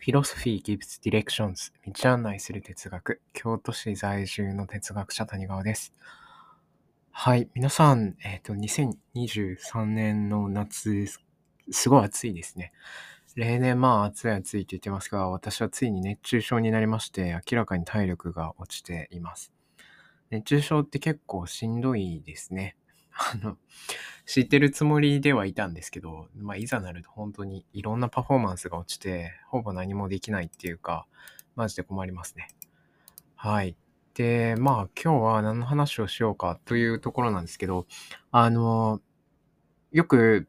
Philosophy Gives Directions 道案内する哲学京都市在住の哲学者谷川です。はい、皆さん、えっ、と、2023年の夏、すごい暑いですね。例年まあ暑い暑いって言ってますが、私はついに熱中症になりまして、明らかに体力が落ちています。熱中症って結構しんどいですね。あの、知ってるつもりではいたんですけど、まあ、いざなると本当にいろんなパフォーマンスが落ちて、ほぼ何もできないっていうか、マジで困りますね。はい。で、まあ、今日は何の話をしようかというところなんですけど、あの、よく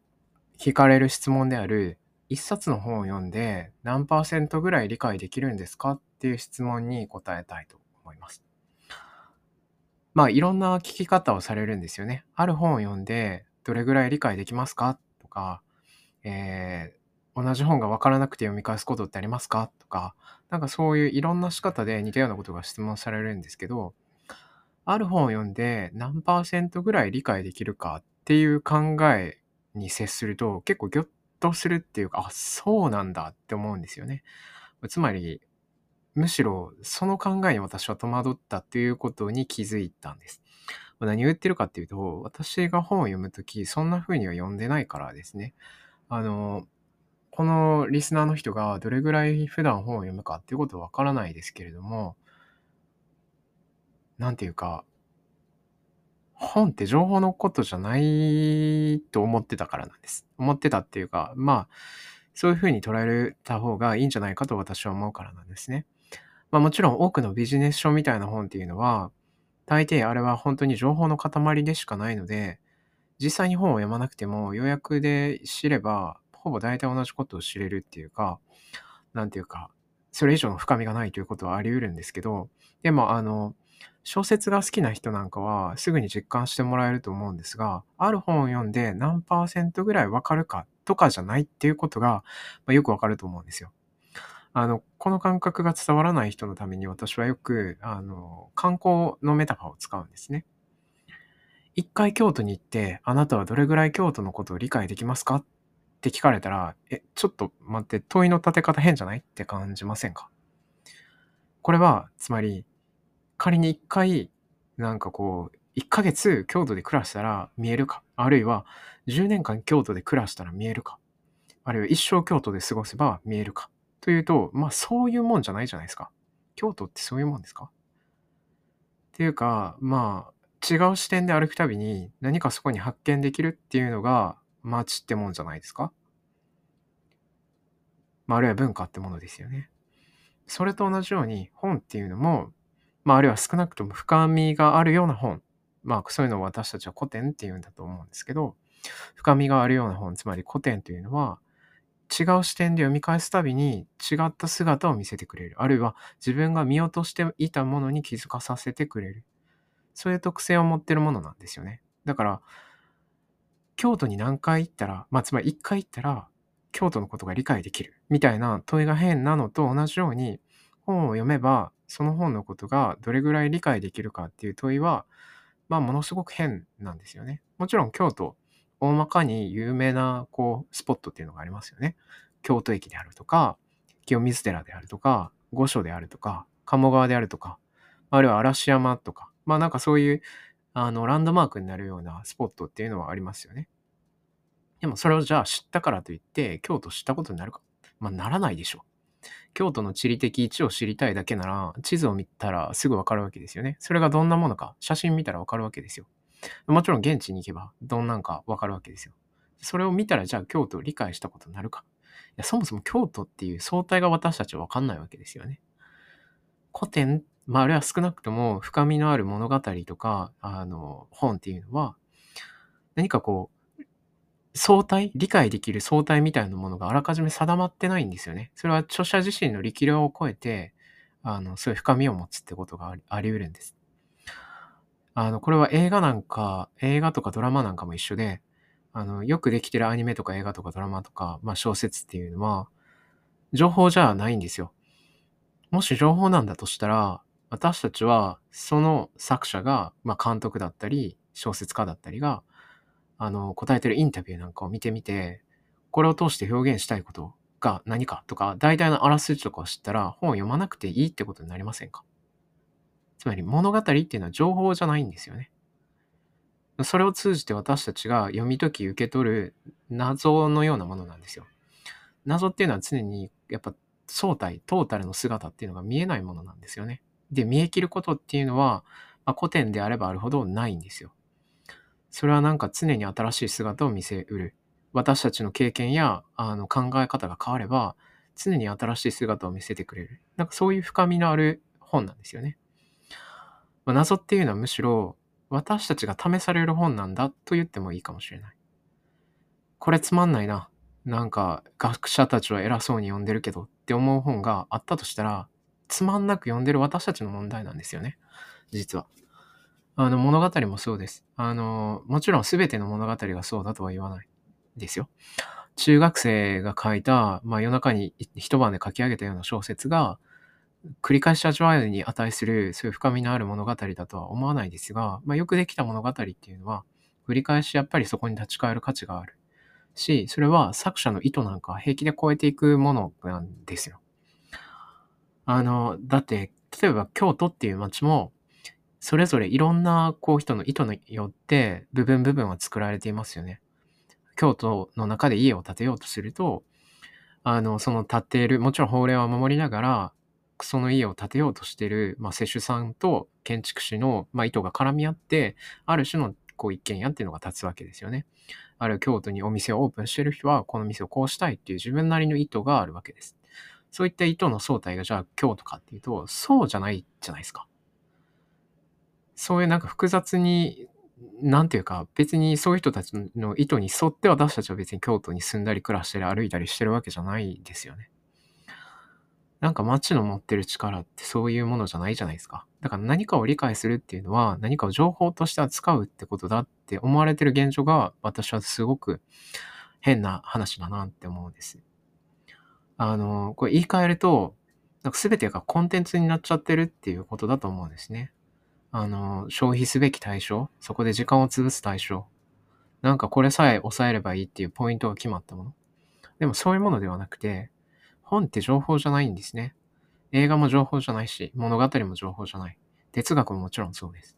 聞かれる質問である、一冊の本を読んで何パーセントぐらい理解できるんですかっていう質問に答えたいとま。あ、いろんな聞き方をされるんですよね。ある本を読んで、どれぐらい理解できますか？とか、えー、同じ本が分からなくて読み返すことってありますか？とか、なんかそういういろんな仕方で似たようなことが質問されるんですけど、ある本を読んで何パーセントぐらい理解できるか？っていう考えに接すると結構ギョッとするっていうか、あ、そうなんだって思うんですよね。つまり、むしろその考えに私は戸惑ったっていうことに気づいたんです。何を言ってるかっていうと、私が本を読むとき、そんな風には読んでないからですね。あの、このリスナーの人がどれぐらい普段本を読むかっていうことはわからないですけれども、なんていうか、本って情報のことじゃないと思ってたからなんです。思ってたっていうか、まあ、そういう風に捉えた方がいいんじゃないかと私は思うからなんですね。まあもちろん多くのビジネス書みたいな本っていうのは、大抵あれは本当に情報の塊でしかないので、実際に本を読まなくても予約で知れば、ほぼ大体同じことを知れるっていうか、なんていうか、それ以上の深みがないということはあり得るんですけど、でもあの、小説が好きな人なんかはすぐに実感してもらえると思うんですが、ある本を読んで何パーセントぐらいわかるかとかじゃないっていうことが、まあ、よくわかると思うんですよ。あの、この感覚が伝わらない人のために私はよく、あの、観光のメタファーを使うんですね。一回京都に行って、あなたはどれぐらい京都のことを理解できますか？って聞かれたら、え、ちょっと待って、問いの立て方変じゃない？って感じませんか？これは、つまり、仮に一回、なんかこう、一ヶ月京都で暮らしたら見えるか、あるいは10年間京都で暮らしたら見えるか、あるいは一生京都で過ごせば見えるか、というと、まあそういうもんじゃないじゃないですか。京都ってそういうもんですか？っていうか、まあ違う視点で歩くたびに何かそこに発見できるっていうのが街ってもんじゃないですか？まああるいは文化ってものですよね。それと同じように本っていうのも、まああるいは少なくとも深みがあるような本。まあそういうのを私たちは古典っていうんだと思うんですけど、深みがあるような本、つまり古典というのは、違う視点で読み返すたびに違った姿を見せてくれる。あるいは自分が見落としていたものに気づかさせてくれる。そういう特性を持ってるものなんですよね。だから、京都に何回行ったら、まあ、つまり一回行ったら、京都のことが理解できる。みたいな問いが変なのと同じように、本を読めば、その本のことがどれぐらい理解できるかっていう問いは、まあ、ものすごく変なんですよね。もちろん京都大まかに有名なこうスポットっていうのがありますよね。京都駅であるとか、清水寺であるとか、御所であるとか、鴨川であるとか、あるいは嵐山とか、まあなんかそういうあのランドマークになるようなスポットっていうのはありますよね。でもそれをじゃあ知ったからといって京都知ったことになるかまあならないでしょう。京都の地理的位置を知りたいだけなら地図を見たらすぐわかるわけですよね。それがどんなものか写真見たらわかるわけですよ。もちろん現地に行けばどんなんかわかるわけですよ。それを見たらじゃあ京都を理解したことになるか。いやそもそも京都っていう相対が私たちはわかんないわけですよね。古典、まあ、あれは少なくとも深みのある物語とか、あの、本っていうのは、何かこう、相対、理解できる相対みたいなものがあらかじめ定まってないんですよね。それは著者自身の力量を超えて、あの、そういう深みを持つってことがありあり得るんです。あの、これは映画なんか、映画とかドラマなんかも一緒で、あの、よくできてるアニメとか映画とかドラマとか、まあ小説っていうのは、情報じゃないんですよ。もし情報なんだとしたら、私たちはその作者が、まあ、監督だったり小説家だったりがあの答えてるインタビューなんかを見てみてこれを通して表現したいことが何かとか大体のあらすじとかを知ったら本を読まなくていいってことになりませんか？つまり物語っていうのは情報じゃないんですよね。それを通じて私たちが読み解き受け取る謎のようなものなんですよ。謎っていうのは常にやっぱ相対、トータルの姿っていうのが見えないものなんですよね。で、見え切ることっていうのは、まあ、古典であればあるほどないんですよ。それはなんか常に新しい姿を見せうる。私たちの経験やあの考え方が変われば、常に新しい姿を見せてくれる。なんかそういう深みのある本なんですよね。まあ、謎っていうのはむしろ私たちが試される本なんだと言ってもいいかもしれない。これつまんないな。なんか学者たちは偉そうに読んでるけどって思う本があったとしたら、つまんなく読んでる私たちの問題なんですよね。実は。あの物語もそうです。あの、もちろん全ての物語がそうだとは言わないですよ。中学生が書いた、まあ夜中に一晩で書き上げたような小説が、繰り返し味わいに値する、そういう深みのある物語だとは思わないですが、まあよくできた物語っていうのは、繰り返しやっぱりそこに立ち返る価値がある。し、それは作者の意図なんか平気で超えていくものなんですよ。あの、だって、例えば京都っていう街も、それぞれいろんなこう人の意図によって部分部分は作られていますよね。京都の中で家を建てようとすると、あの、その建っている、もちろん法令は守りながら、その家を建てようとしてる、まあ、施主さんと建築士の、まあ、意図が絡み合って、ある種のこう一軒家っていうのが建つわけですよね。あるいは京都にお店をオープンしてる人は、この店をこうしたいっていう自分なりの意図があるわけです。そういった意図の正体がじゃあ京都かっていうと、そうじゃないじゃないですか。そういうなんか複雑に、なんていうか、別にそういう人たちの意図に沿って私たちは別に京都に住んだり暮らしたり歩いたりしてるわけじゃないですよね。なんか街の持ってる力ってそういうものじゃないじゃないですか。だから何かを理解するっていうのは何かを情報として扱うってことだって思われてる現状が私はすごく変な話だなって思うんです。あの、これ言い換えると、なんか全てがコンテンツになっちゃってるっていうことだと思うんですね。あの、消費すべき対象、そこで時間を潰す対象、なんかこれさえ抑えればいいっていうポイントが決まったもの。でもそういうものではなくて、本って情報じゃないんですね。映画も情報じゃないし、物語も情報じゃない。哲学ももちろんそうです。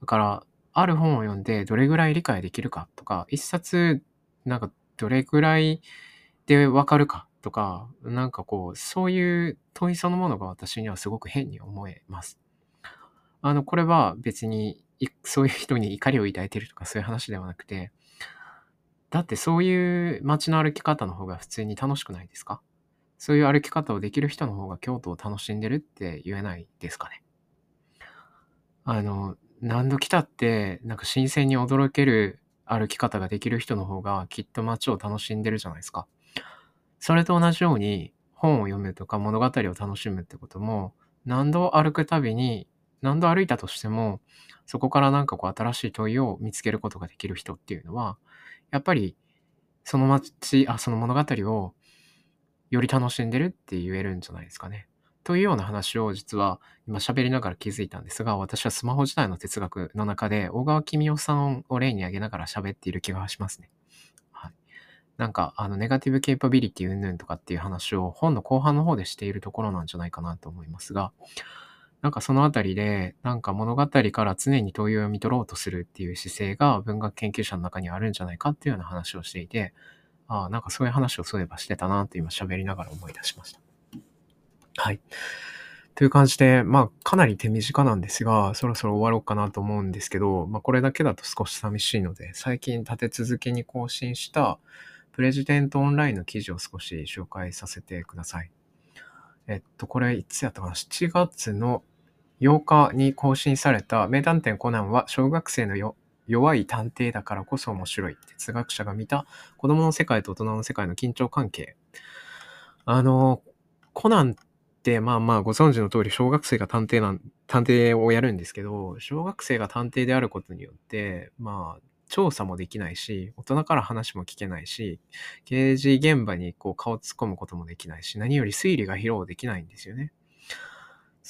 だから、ある本を読んでどれぐらい理解できるかとか、一冊、なんかどれぐらいでわかるかとか、なんかこう、そういう問いそのものが私にはすごく変に思えます。あの、これは別に、そういう人に怒りを抱いてるとかそういう話ではなくて、だってそういう街の歩き方の方が普通に楽しくないですか？そういう歩き方をできる人の方が京都を楽しんでるって言えないですかね。あの、何度来たって、なんか新鮮に驚ける歩き方ができる人の方がきっと街を楽しんでるじゃないですか。それと同じように本を読むとか物語を楽しむってことも何度歩くたびに何度歩いたとしてもそこからなんかこう新しい問いを見つけることができる人っていうのはやっぱりその街あその物語をより楽しんでるって言えるんじゃないですかね。というような話を実は今喋りながら気づいたんですが、私はスマホ時代の哲学の中で小川公夫さんを例に挙げながら喋っている気がしますね。はい。なんか、あの、ネガティブケーパビリティ云々とかっていう話を本の後半の方でしているところなんじゃないかなと思いますが、なんかそのあたりで、なんか物語から常に問いを読み取ろうとするっていう姿勢が文学研究者の中にあるんじゃないかっていうような話をしていて、ああ、なんかそういう話をそういえばしてたなって今喋りながら思い出しました。はい。という感じで、まあ、かなり手短なんですが、そろそろ終わろうかなと思うんですけど、まあ、これだけだと少し寂しいので、最近立て続けに更新したプレジデントオンラインの記事を少し紹介させてください。えっと、これいつやったかな ?7 月の8日に更新された名探偵コナンは小学生のよ弱い探偵だからこそ面白い哲学者が見た子供の世界と大人の世界の緊張関係。あの、コナンってまあまあご存知の通り小学生が探偵なん、探偵をやるんですけど、小学生が探偵であることによって、まあ調査もできないし、大人から話も聞けないし、刑事現場にこう顔突っ込むこともできないし、何より推理が披露できないんですよね。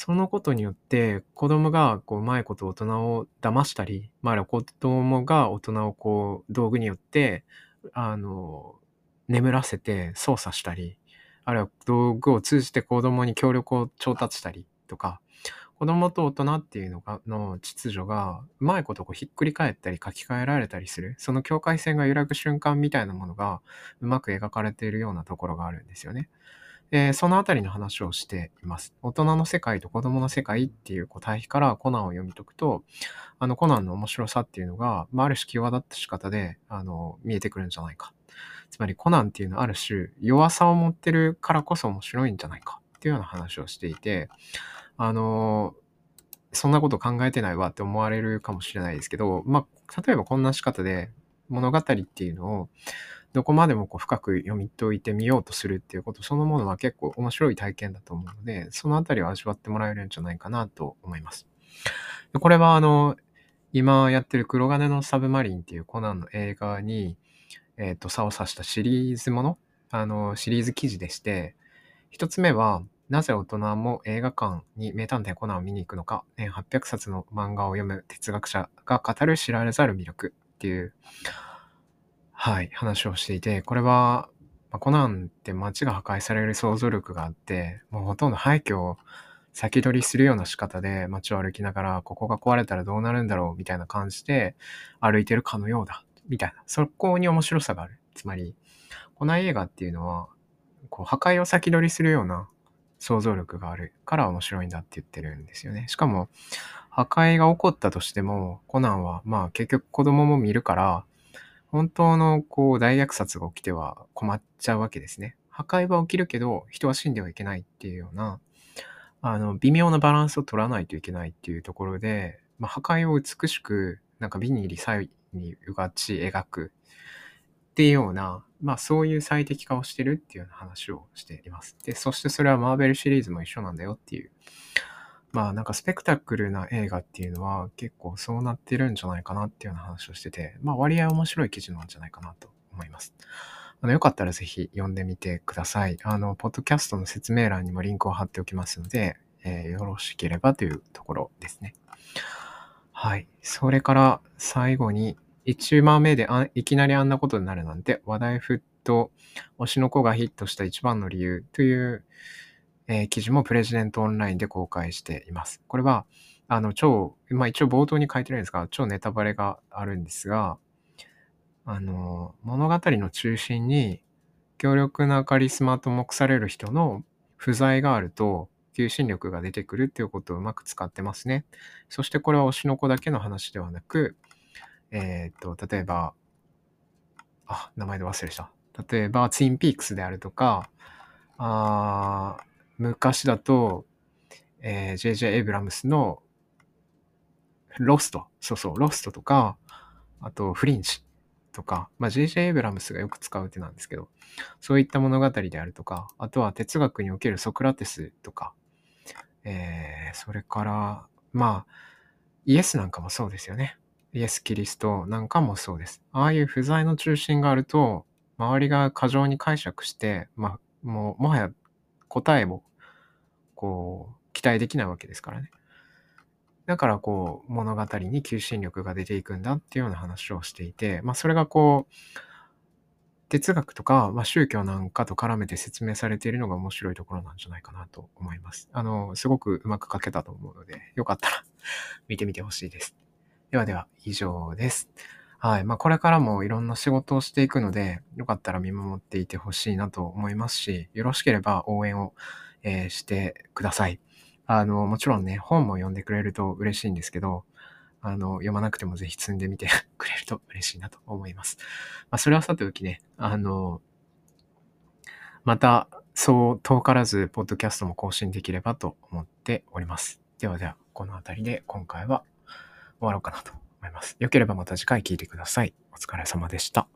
そのことによって子供がこううまいこと大人を騙したり、まあ、子供が大人をこう道具によってあの眠らせて操作したり、あるいは道具を通じて子供に協力を調達したりとか、子供と大人っていうのが、の秩序が、うまいことこうひっくり返ったり書き換えられたりする、その境界線が揺らぐ瞬間みたいなものが、うまく描かれているようなところがあるんですよね。で、そのあたりの話をしています。大人の世界と子供の世界っていうこう対比からコナンを読み解くと、あのコナンの面白さっていうのが、まあ、ある種際立った仕方で、あの、見えてくるんじゃないかつまりコナンっていうのはある種弱さを持ってるからこそ面白いんじゃないかっていうような話をしていて、あの、そんなこと考えてないわって思われるかもしれないですけど、まあ、例えばこんな仕方で物語っていうのをどこまでもこう深く読み解いてみようとするっていうことそのものは結構面白い体験だと思うので、そのあたりを味わってもらえるんじゃないかなと思います。これはあの、今やってる黒金のサブマリンっていうコナンの映画に、え、と、差を指したシリーズもの、あの、シリーズ記事でして、一つ目は、なぜ大人も映画館に名探偵コナンを見に行くのか、800冊の漫画を読む哲学者が語る知られざる魅力っていう、はい、話をしていて、これは、まコナンって街が破壊される想像力があって、もうほとんど廃墟を先取りするような仕方で街を歩きながら、ここが壊れたらどうなるんだろうみたいな感じで歩いてるかのようだみたいな、そこに面白さがある。つまり、この映画っていうのは、こう破壊を先取りするような想像力があるから面白いんだって言ってるんですよね。しかも、破壊が起こったとしても、コナンは、まあ結局子供も見るから、本当のこう大虐殺が起きては困っちゃうわけですね。破壊は起きるけど、人は死んではいけないっていうような、あの、微妙なバランスを取らないといけないっていうところで、まあ、破壊を美しく、なんか美に入り細にうがち描くっていうような、まあそういう最適化をしてるっていうような話をしています。で、そしてそれはマーベルシリーズも一緒なんだよっていう。まあなんかスペクタクルな映画っていうのは結構そうなってるんじゃないかなっていうような話をしてて、まあ割合面白い記事なんじゃないかなと思います。あのよかったらぜひ読んでみてください。あの、ポッドキャストの説明欄にもリンクを貼っておきますので、えー、よろしければというところですね。はい。それから最後に、1話目であいきなりあんなことになるなんて、話題沸騰、推しの子がヒットした一番の理由という、えー、記事もプレジデントオンラインで公開しています。これは、あの、超、まあ一応冒頭に書いてるんですが、超ネタバレがあるんですが、あの、物語の中心に強力なカリスマと目される人の不在があると、求心力が出てくるっていうことをうまく使ってますね。そしてこれは推しの子だけの話ではなく、えっ、と、例えば、あ、名前で忘れした。例えば、ツインピークスであるとか、あ昔だと、えー、JJ エイブラムスのロスト、そうそう、ロストとか、あと、フリンチとか、まあ、JJ エイブラムスがよく使う手なんですけど、そういった物語であるとか、あとは哲学におけるソクラテスとか、えー、それから、まあ、イエスなんかもそうですよね。イエス・キリストなんかもそうです。ああいう不在の中心があると、周りが過剰に解釈して、まあ、もう、もはや答えを、こう、期待できないわけですからね。だからこう物語に求心力が出ていくんだっていうような話をしていて、まあそれがこう哲学とか、まあ、宗教なんかと絡めて説明されているのが面白いところなんじゃないかなと思います。あの、すごくうまく書けたと思うので、よかったら 見てみてほしいです。ではでは、以上です。はい。まあ、これからもいろんな仕事をしていくので、よかったら見守っていてほしいなと思いますし、よろしければ応援を、えー、してください。あの、もちろんね、本も読んでくれると嬉しいんですけど、あの、読まなくてもぜひ積んでみて くれると嬉しいなと思います。まあ、それはさておきね、あの、また、そう遠からず、ポッドキャストも更新できればと思っております。ではでは、この辺りで今回は終わろうかなと思います。よければまた次回聞いてください。お疲れ様でした。